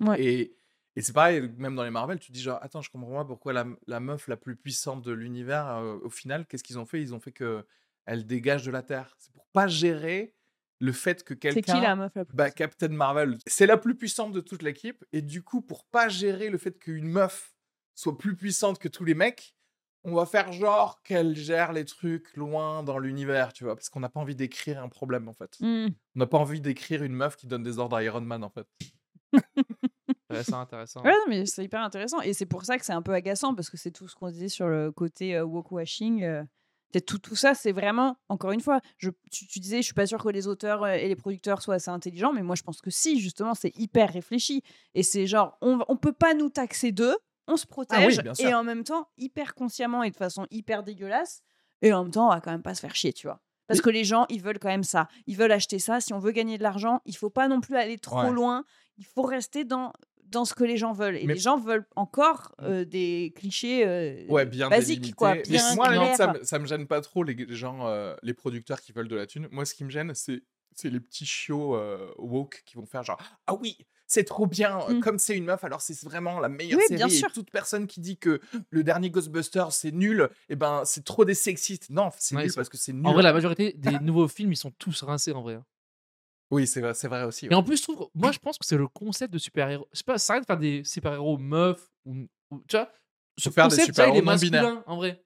Ouais. Et, et c'est pareil, même dans les Marvel, tu te dis genre, attends, je comprends pas pourquoi la, la meuf la plus puissante de l'univers, euh, au final, qu'est-ce qu'ils ont fait? Ils ont fait que elle dégage de la Terre. C'est pour pas gérer le fait que C'est quelqu'un qui la meuf la plus bah, Captain Marvel, c'est la plus puissante de toute l'équipe. Et du coup, pour pas gérer le fait qu'une meuf soit plus puissante que tous les mecs, on va faire genre qu'elle gère les trucs loin dans l'univers, tu vois. Parce qu'on n'a pas envie d'écrire un problème, en fait. Hmm. On n'a pas envie d'écrire une meuf qui donne des ordres à Iron Man, en fait. Intéressant, intéressant. Ouais, non, mais c'est hyper intéressant. Et c'est pour ça que c'est un peu agaçant, parce que c'est tout ce qu'on disait sur le côté euh, woke-washing. euh, tout, tout ça, c'est vraiment, encore une fois, je, tu, tu disais, je suis pas sûre que les auteurs euh, et les producteurs soient assez intelligents, mais moi, je pense que si, justement, c'est hyper réfléchi. Et c'est genre, on, on peut pas nous taxer d'eux, on se protège, bien sûr. et en même temps, hyper consciemment et de façon hyper dégueulasse, et en même temps, on va quand même pas se faire chier, tu vois. Parce que les gens, ils veulent quand même ça. Ils veulent acheter ça. Si on veut gagner de l'argent, il faut pas non plus aller trop Ouais. loin. Il faut rester dans, dans ce que les gens veulent. Et Mais- les gens veulent encore euh, des clichés euh, Ouais, bien basiques, délimité. quoi. Mais Bien moi, ça, ça me gêne pas trop les, les gens, euh, les producteurs qui veulent de la thune. Moi, ce qui me gêne, c'est c'est les petits chiots euh, woke qui vont faire genre ah oui c'est trop bien Mm. comme c'est une meuf alors c'est vraiment la meilleure Oui, série bien et sûr. toute personne qui dit que le dernier Ghostbusters c'est nul et ben c'est trop des sexistes non c'est Ouais, nul parce que c'est nul En vrai, la majorité des nouveaux films, ils sont tous rincés en vrai. Oui c'est vrai c'est vrai aussi Et ouais. en plus, je trouve, moi, je pense que c'est le concept de super-héros. Sais pas, ça arrête de faire des super-héros meufs ou, ou- tu vois. Ce faire des concept, ça, il est masculin en vrai.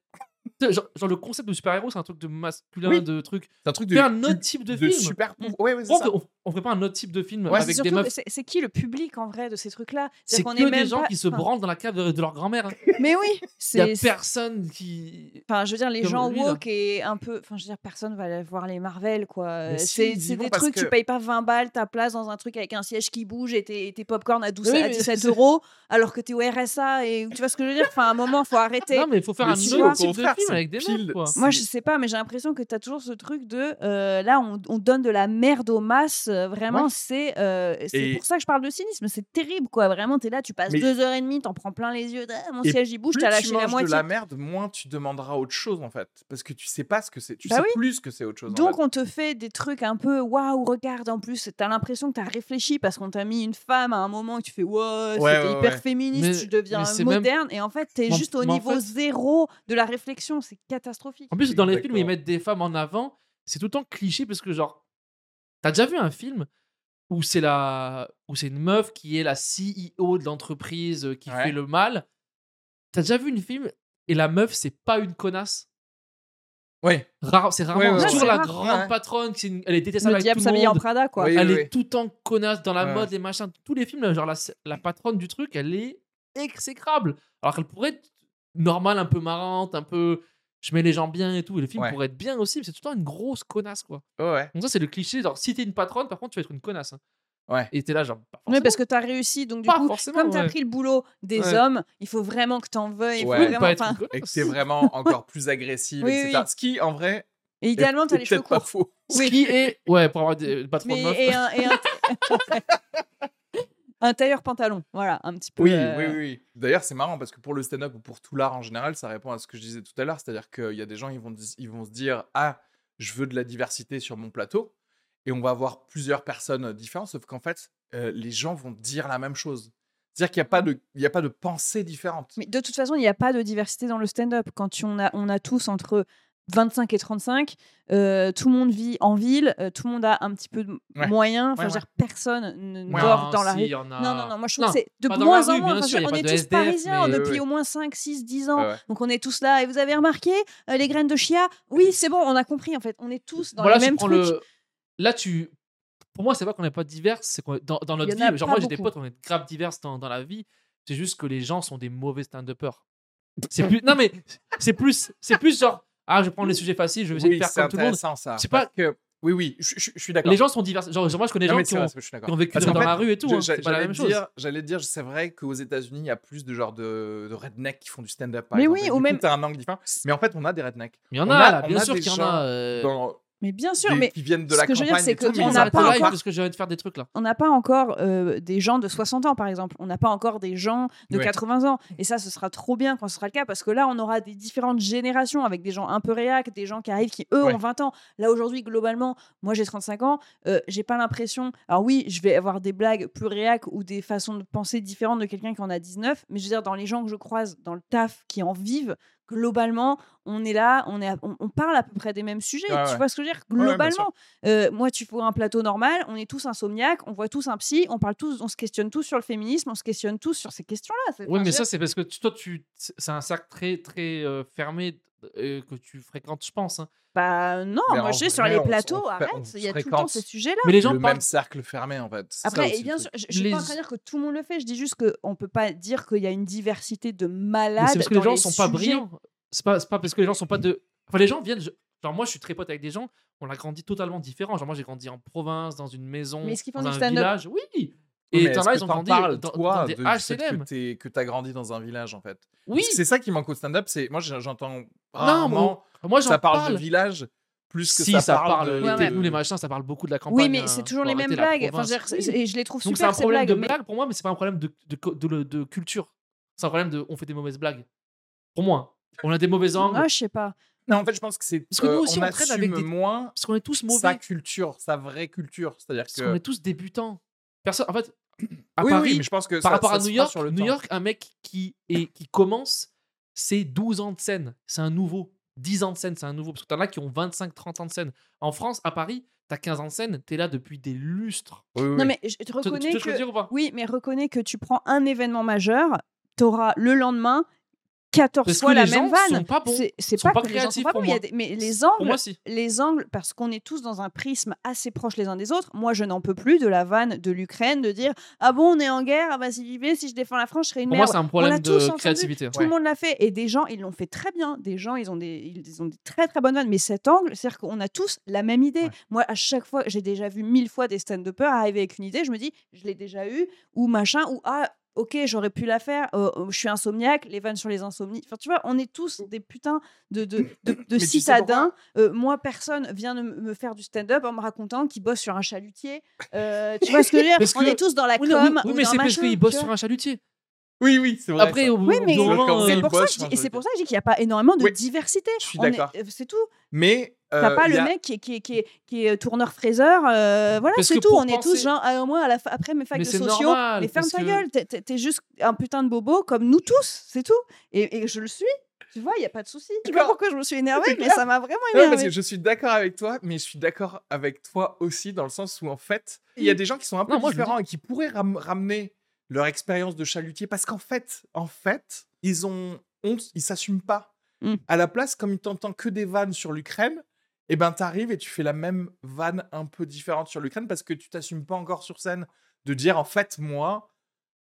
Genre, genre, le concept de super-héros, c'est un truc de masculin, Oui. de truc. c'est un truc de un autre type de, de film. super ouais, ouais, c'est on, ça. on- on ferait pas un autre type de film Ouais, avec des meufs c'est qui le public en vrai de ces trucs-là? C'est C'est-à-dire qu'on que est des même gens pas- qui se enfin, branlent dans la cave de, de leur grand-mère. Mais oui, Il y a c'est personne qui. Enfin, je veux dire, les gens lui, là. woke et un peu. Enfin, je veux dire, personne va aller voir les Marvel, quoi. Si, C'est des trucs, que- tu payes pas 20 balles ta place dans un truc avec un siège qui bouge et tes, tes popcorn à, 12, Oui, à mais 17 c'est- euros alors que t'es au RSA. Et tu vois ce que je veux dire? Enfin, à un moment, faut arrêter. Non, mais il faut faire Mais un autre au type de film avec des meufs, quoi. Moi, je sais pas, mais j'ai l'impression que tu as toujours ce truc de euh, là, on donne de la merde aux masses. Euh, Vraiment, Ouais. c'est euh, c'est Et- pour ça que je parle de cynisme. C'est terrible, quoi. Vraiment, t'es là, tu passes Mais- deux heures et demie, t'en prends plein les yeux. Ah, mon Et siège, il bouge, t'as tu lâché la manges de moitié. la merde, moins tu demanderas autre chose en fait, parce que tu sais pas ce que c'est, tu Bah sais oui. plus ce que c'est autre chose. en Donc fait. on te fait des trucs un peu waouh, regarde en plus, t'as l'impression que t'as réfléchi parce qu'on t'a mis une femme à un moment et tu fais ouais, Ouais, c'était ouais, hyper ouais. féministe, Mais- tu deviens même- moderne et en fait t'es juste au niveau zéro de la réflexion, c'est catastrophique. En plus, dans les films, ils mettent des femmes en avant. C'est tout le temps cliché parce que, genre, t'as déjà vu un film où c'est la, où c'est une meuf qui est la CEO de l'entreprise euh, qui Ouais. fait le mal? T'as déjà vu une film et la meuf, c'est pas une connasse? Ouais. Rare, c'est rarement Ouais, ouais, toujours la c'est grande patronne, qui une- elle est détestable Le avec diable tout le s'habille en monde. Prada quoi. Oui, elle oui, est oui. tout le temps connasse dans la Ouais. mode, les machins. Tous les films, genre la, la patronne du truc, elle est exécrable. Alors qu'elle pourrait être normale, un peu marrante, un peu. Je mets les gens bien et tout. Et le film Ouais. pourrait être bien aussi, mais c'est tout le temps une grosse connasse, quoi. Ouais, ouais. Donc, ça, c'est le cliché. Genre, si t'es une patronne, par contre, tu vas être une connasse. hein. Ouais. Et t'es là, genre. Pas Oui, parce que t'as réussi donc du Pas coup, comme t'as ouais. pris le boulot des Ouais. hommes, il faut vraiment que t'en veuilles. il faut vraiment- pas être. Et que t'es vraiment encore plus agressive, Oui, etc. oui. Ce qui, en vrai, Et idéalement t'as les cheveux pas courts. Ce Oui. qui est. Ouais, pour avoir des, pas trop de meufs. et un, et un... un tailleur pantalon, voilà, un petit peu. Oui, euh, oui, oui. D'ailleurs, c'est marrant parce que pour le stand-up ou pour tout l'art en général, ça répond à ce que je disais tout à l'heure. C'est-à-dire qu'il y a des gens, ils vont, ils vont se dire Ah, je veux de la diversité sur mon plateau. Et on va avoir plusieurs personnes différentes, sauf qu'en fait, euh, les gens vont dire la même chose. C'est-à-dire qu'il n'y a, pas de- il y a pas de pensée différente. Mais de toute façon, il n'y a pas de diversité dans le stand-up. Quand on, a, on a tous entre 25 et 35, euh, tout le monde vit en ville, euh, tout le monde a un petit peu de Ouais. moyens. Enfin, Ouais, dire, personne ne dort dans la si, rue. a- Non, non, non, moi je trouve Non, que c'est de moins en moins. Enfin, on est tous SDF, parisiens depuis ouais. au moins 5, 6, 10 ans. Donc on est tous là. Et vous avez remarqué euh, les graines de chia? Oui, c'est bon, on a compris en fait. On est tous dans Voilà, les je mêmes prends trucs. le. Là, tu. Pour moi, c'est pas qu'on n'est pas divers, c'est qu'on dans, dans notre vie. Genre, moi, j'ai des potes, on est grave divers dans, dans la vie. C'est juste que les gens sont des mauvais stand-uppers. C'est plus. Non, mais c'est plus, c'est plus genre. Ah, je vais prendre les sujets faciles, je vais essayer Oui, de faire comme tout le monde. ça. C'est parce pas- que. Oui, oui, je, je- je suis d'accord. Les gens sont divers. Genre, moi, je connais des gens qui ont, qui vécu Parce dans la rue et tout. hein, C'est pas la j'allais même chose. dire- J'allais dire, c'est vrai qu'aux États-Unis, il y a plus de genre de, de rednecks qui font du stand-up. Mais exemple. oui, ou coup, même- t'as un angle différent. Mais en fait, on a des rednecks Mais il y en on a, là, bien a sûr des qu'il y en gens a. euh, dans- Mais bien sûr, des- mais qui viennent de ce la que je veux dire, campagne. c'est et que tout, mais on ils n'a pas encore- parce que j'ai envie de faire des trucs là. on n'a pas encore euh, des gens de 60 ans, par exemple. On n'a pas encore des gens de Ouais. 80 ans. Et ça, ce sera trop bien quand ce sera le cas, parce que là, on aura des différentes générations avec des gens un peu réac, des gens qui arrivent qui, eux, Ouais. ont 20 ans. Là, aujourd'hui, globalement, moi, j'ai 35 ans. euh, j'ai pas l'impression. Alors, oui, je vais avoir des blagues plus réac ou des façons de penser différentes de quelqu'un qui en a 19. Mais je veux dire, dans les gens que je croise dans le taf qui en vivent, globalement, on est là, on, est à- on, on parle à peu près des mêmes sujets. Ouais, tu ouais. vois ce que je veux dire? Ouais, Globalement. Euh, moi, tu vois un plateau normal, on est tous insomniaques, on voit tous un psy, on parle tous, on se questionne tous sur le féminisme, on se questionne tous sur ces questions-là. Oui, mais ça, c'est parce que toi, tu, c'est un cercle très, très euh, fermé euh, que tu fréquentes, je pense. hein. bah non, Mais moi je sais sur les plateaux, arrête, il y a tout le temps ces sujets-là. Mais les gens le parlent. même cercle fermé en fait. Ça Après, et bien sûr, je, je suis Les- pas en train de dire que tout le monde le fait, je dis juste qu'on peut pas dire qu'il y a une diversité de malades. c'est parce que les gens sont pas brillants. C'est pas, parce que les gens sont pas de. Enfin, les gens viennent. je- Genre, moi, je suis très pote avec des gens. On a grandi totalement différents. Genre, moi, j'ai grandi en province, dans une maison, Mais est-ce qu'ils font dans du un stand-up? village. Oui. Et t'en as, ils ont grandi parles, dans, toi, dans des de- HLM. que t'es- que t'as grandi dans un village en fait? Oui. Parce C'est ça qui manque au stand-up, c'est moi j'entends Non, moi, j'en ça parle, de village plus que si, ça, ça parle, parle. de, Ouais, de- les machins, ça parle beaucoup de la campagne. Oui, mais hein. c'est toujours les mêmes blagues. Enfin, dire, c'est- c'est- et je les trouve Donc, c'est super un ces problème blagues. de mais- blague pour moi, mais c'est pas un problème de, culture. C'est un problème de. On fait des mauvaises blagues. Pour moi. On a des mauvais angles. Ah, je sais pas. Non, en fait, je pense que c'est Parce que nous euh, aussi, on, on traîne avec des- moins Parce qu'on est tous mauvais. sa culture, sa vraie culture, c'est-à-dire Parce qu'on que est tous débutants. Personne. En fait, à oui, Paris, oui, mais je pense que par ça- rapport ça à New York, sur le New temps. York, un mec qui, est, qui commence, c'est 12 ans de scène. C'est un nouveau. 10 ans de scène, c'est un nouveau. Parce que t'en as qui ont 25-30 ans de scène. En France, à Paris, t'as 15 ans de scène, t'es là depuis des lustres. Oui, Non, oui. mais je te Tu, tu reconnais te que. dire ou pas Oui, mais reconnais que tu prends un événement majeur, t'auras le lendemain 14 Parce fois que la les même vanne. sont pas bons. C'est c'est sont pas, pas que les gens sont pas bons, des- mais les angles, moi, si. les angles, parce qu'on est tous dans un prisme assez proche les uns des autres. Moi, je n'en peux plus de la vanne de l'Ukraine, de dire ah bon, on est en guerre, ah bah si j'y vais, si je défends la France, je serai une Pour moi, c'est un problème de entendu. créativité. Tout le monde l'a fait et des gens ils l'ont fait très bien. Des gens ils ont des ils ont des très très bonnes vannes. Mais cet angle, c'est-à-dire qu'on a tous la même idée. Ouais. Moi à chaque fois, j'ai déjà vu mille fois des stand-uppers arriver avec une idée. Je me dis je l'ai déjà eu ou machin ou ah ok j'aurais pu la faire. euh, euh, je suis insomniaque. Les vannes sur les insomnies. Enfin tu vois, on est tous des putains de citadins. Euh, moi personne vient de me faire du stand-up en me racontant qu'il bosse sur un chalutier. Euh, tu vois ce que je veux dire? Parce On que- est tous dans la Oui, com. oui, oui, ou mais c'est parce qu'il bosse sur un chalutier. Oui, oui, c'est vrai. Après, ça. au Oui, mais bout d'un moment, Quand c'est euh, pour, ça que je dis- et c'est jeu pour ça que je dis qu'il n'y a pas énormément de Oui, diversité. je suis d'accord. euh, C'est tout. Mais. T'as euh, pas il y le a- mec qui est, qui est, qui est, qui est tourneur-fraiseur. euh, voilà, c'est tout. On est tous genre, ah, moi, à la fa- après mes facs Mais de sociaux, normal, mais ferme ta que- gueule. T'es- juste un putain de bobo comme nous tous. C'est tout. Et, et je le suis. Tu vois, il n'y a pas de souci. Je sais pas D'accord. pourquoi je me suis énervée, mais ça m'a vraiment énervée. parce que je suis d'accord avec toi, mais je suis d'accord avec toi aussi dans le sens où en fait, il y a des gens qui sont un peu Non, différents et qui pourraient ram- ramener leur expérience de chalutier parce qu'en fait, en fait, ils ont honte, ils s'assument pas. Mm. À la place, comme ils t'entendent que des vannes sur l'Ukraine, eh ben t'arrives et tu fais la même vanne un peu différente sur l'Ukraine parce que tu t'assumes pas encore sur scène de dire en fait moi.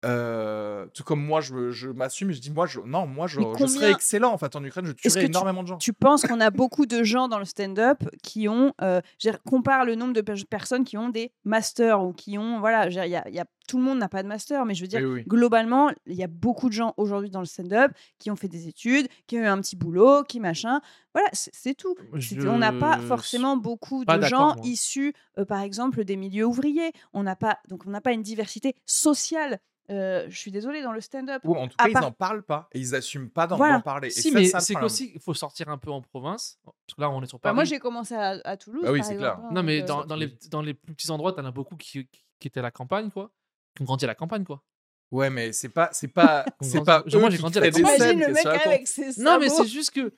Euh, tout comme moi, je, je m'assume et je dis moi, je, non, moi, je, je serais combien- excellent en fait en Ukraine, je tuerais tu- énormément de gens. Tu penses qu'on a beaucoup de gens dans le stand-up qui ont, euh, compare le nombre de pe- personnes qui ont des masters ou qui ont, voilà, il y a- il y a- tout le monde n'a pas de master, mais je veux dire, Oui, oui. globalement, il y a beaucoup de gens aujourd'hui dans le stand-up qui ont fait des études, qui ont eu un petit boulot, qui machin. Voilà, c'est tout. Je On n'a pas forcément beaucoup pas de gens moi. issus, euh, par exemple, des milieux ouvriers. On n'a pas, donc on n'a pas une diversité sociale. Euh, je suis désolée dans le stand-up. Ou en tout cas, ils n'en parlent pas et ils assument pas d'en Voilà. parler. Et Si, ça, mais c'est qu'aussi, il faut sortir un peu en province. Parce que là, on est sur Bah, Paris. moi, j'ai commencé à, à Toulouse. Bah oui, c'est clair. hein, Non, mais dans, euh, dans, les, dans les plus petits endroits, t'en as beaucoup qui, qui, qui étaient à la campagne, quoi. Qui ont grandi à la campagne, quoi. Ouais, mais c'est pas, c'est pas, c'est pas. Genre, moi, j'ai grandi à la campagne. Imagine le mec avec ses Non, mais c'est juste que.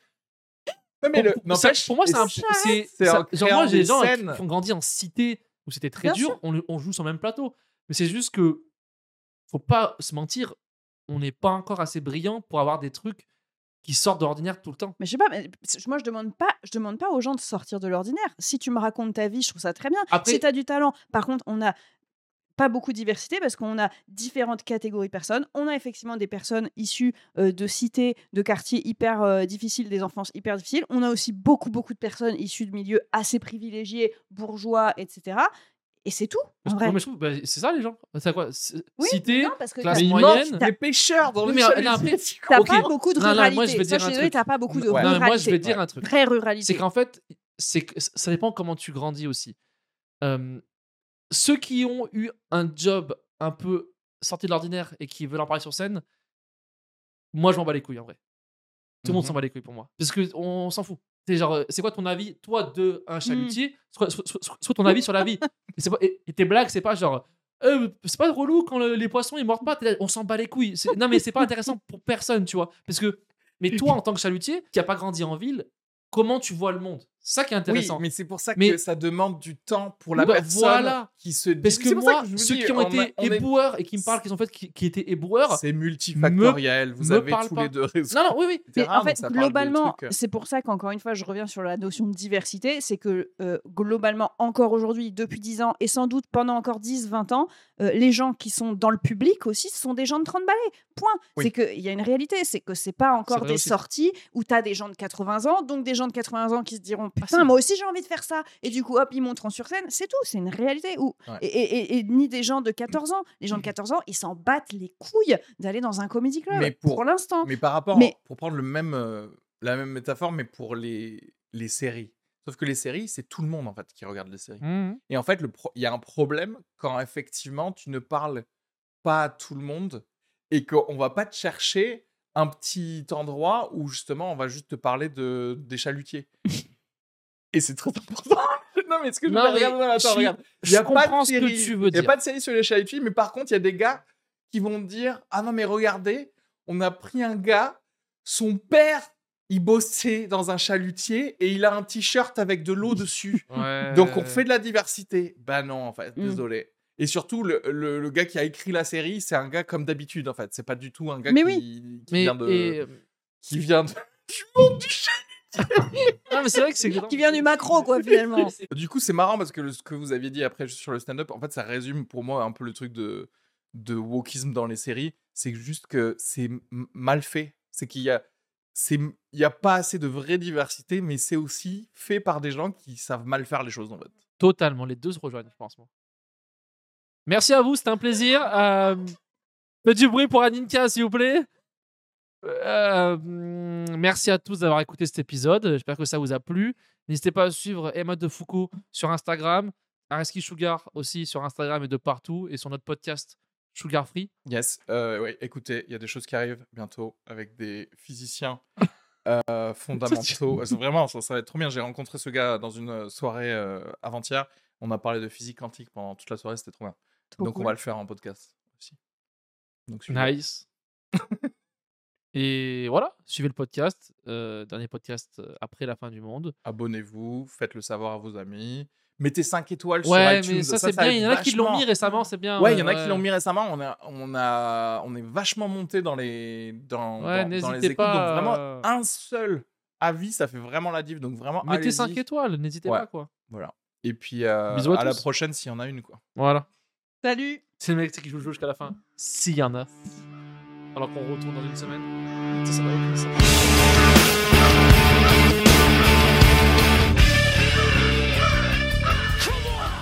Non, mais le, pour, moi, c'est un. c'est- genre, moi, j'ai des gens qui- ont grandi en cité où c'était très dur, on joue sur le même plateau. Mais c'est juste que. Faut pas se mentir, on n'est pas encore assez brillant pour avoir des trucs qui sortent de l'ordinaire tout le temps. Mais je sais pas, mais moi je demande pas, je demande pas aux gens de sortir de l'ordinaire. Si tu me racontes ta vie, je trouve ça très bien. Après- Si tu as du talent, par contre, on a pas beaucoup de diversité parce qu'on a différentes catégories de personnes. On a effectivement des personnes issues euh, de cités, de quartiers hyper euh, difficiles, des enfances hyper difficiles. On a aussi beaucoup, beaucoup de personnes issues de milieux assez privilégiés, bourgeois, etc. Et c'est tout, en vrai. non, mais je trouve, bah, c'est ça les gens. C'est quoi Oui, Cité, non, parce que classe Mais moyenne. des pêcheurs dans le mais, après, tu T'as Ok. pas beaucoup de Non, non, ruralité. moi, je vais dire un truc. t'as pas beaucoup de Ouais. Non, mais ruralité. moi, je vais dire un truc. Très ruralité. c'est qu'en fait, c'est que ça dépend comment tu grandis aussi. Euh, ceux qui ont eu un job un peu sorti de l'ordinaire et qui veulent en parler sur scène, moi je m'en bats les couilles en vrai. Tout le monde Mhm. s'en bat les couilles pour moi. Parce que on s'en fout. C'est genre, euh, c'est quoi ton avis, toi, de un chalutier? Soit, soit- soit- soit ton avis sur la vie. Et, c'est pas- et- et tes blagues, c'est pas genre. Euh, c'est pas relou quand le- les poissons ils mordent pas, là, on s'en bat les couilles. Non, mais c'est pas intéressant pour personne, tu vois. Parce que, mais toi, en tant que chalutier, qui a pas grandi en ville, comment tu vois le monde? C'est ça qui est Oui, intéressant. mais c'est pour ça que Mais- ça demande du temps pour la Bah, personne voilà. qui se dit. Parce que moi, ceux dis, qui ont a- été on est- éboueurs et qui me parlent qu'ils ont fait qui, qui étaient éboueurs. C'est multifactoriel. Vous me avez tous pas. les deux raisons. Non, non, oui, oui. Mais en fait, globalement, euh, c'est pour ça qu'encore une fois, je reviens sur la notion de diversité, c'est que euh, globalement, encore aujourd'hui, depuis 10 ans, et sans doute pendant encore 10, 20 ans, euh, les gens qui sont dans le public aussi, ce sont des gens de 30 balais. Point. Oui. C'est qu'il y a une réalité, c'est que c'est pas encore des aussi. sorties où tu as des gens de 80 ans, donc des gens de 80 ans qui se diront Putain, moi aussi j'ai envie de faire ça. Et du coup, hop, ils monteront sur scène. C'est tout, c'est une réalité. Où... Ouais. Et, et- et- et ni des gens de 14 ans. Les gens de 14 ans, ils s'en battent les couilles d'aller dans un comédie club. Mais pour, pour- l'instant. Mais par rapport, Mais- pour prendre le même, euh, la même métaphore, mais pour les, les séries. Sauf que les séries, c'est tout le monde en fait qui regarde les séries. Mhm. Et en fait, pro- il y a un problème quand effectivement tu ne parles pas à tout le monde et qu'on va pas te chercher un petit endroit où justement on va juste te parler de, des chalutiers. Et c'est très important. non, mais ce que je veux dire, regarde, non, attends, je regarde. Il Je y a pas de comprends ce que série- tu veux Il n'y a dire. pas de série sur les chalutiers, mais par contre, il y a des gars qui vont dire Ah non, mais regardez, on a pris un gars, son père, il bossait dans un chalutier et il a un t-shirt avec de l'eau dessus. Donc on fait de la diversité. Bah non, en fait, Mm. désolé. Et surtout, le, le- le gars qui a écrit la série, c'est un gars comme d'habitude, en fait. C'est pas du tout un gars Mais qui, oui. qui Mais vient de. et, euh, qui vient de- du monde du chat. Mais c'est vrai que c'est Qui vient du macro, quoi, finalement. Du coup, c'est marrant parce que le- ce que vous aviez dit après sur le stand-up, en fait, ça résume pour moi un peu le truc de, de wokisme dans les séries. C'est juste que c'est mal fait. C'est qu'il y a, c'est, il y a pas assez de vraie diversité, mais c'est aussi fait par des gens qui savent mal faire les choses, en fait. Totalement, les deux se rejoignent, je pense. moi. Merci à vous, c'était un plaisir. Euh, faites du bruit pour Aninka, s'il vous plaît. Euh, mm, merci à tous d'avoir écouté cet épisode. J'espère que ça vous a plu. N'hésitez pas à suivre Emma de Foucault sur Instagram, Areski Sugar aussi sur Instagram et de partout, et sur notre podcast Sugar Free. Yes. Euh, ouais, écoutez, il y a des choses qui arrivent bientôt avec des physiciens euh, fondamentaux. Vraiment, ça, ça va être trop bien. J'ai rencontré ce gars dans une euh, soirée euh, avant-hier. On a parlé de physique quantique pendant toute la soirée. C'était trop bien. Trop Donc, cool. on va le faire en podcast aussi. Donc. Nice. et voilà, suivez le podcast. euh, dernier podcast euh, après la fin du monde. Abonnez-vous, faites-le savoir à vos amis. Mettez 5 étoiles Ouais, sur iTunes. mais ça, c'est bien. Il y en a qui l'ont mis récemment, c'est bien. Ouais, il y en a qui l'ont mis récemment. On, a, on, a, on est vachement monté dans les, dans, Ouais, dans- dans les n'hésitez écoutes. Donc, pas, vraiment, euh, un seul avis, ça fait vraiment la diff. Donc, vraiment, Mettez allez-y. 5 étoiles, n'hésitez Ouais. pas quoi. Voilà. Et puis, euh, Bisous à à, la prochaine s'il y en a une, quoi. Voilà. Salut C'est le mec qui joue le jeu jusqu'à la fin. S'il y en a. Alors qu'on retourne dans une semaine. Ça, ça n'a aucun sens.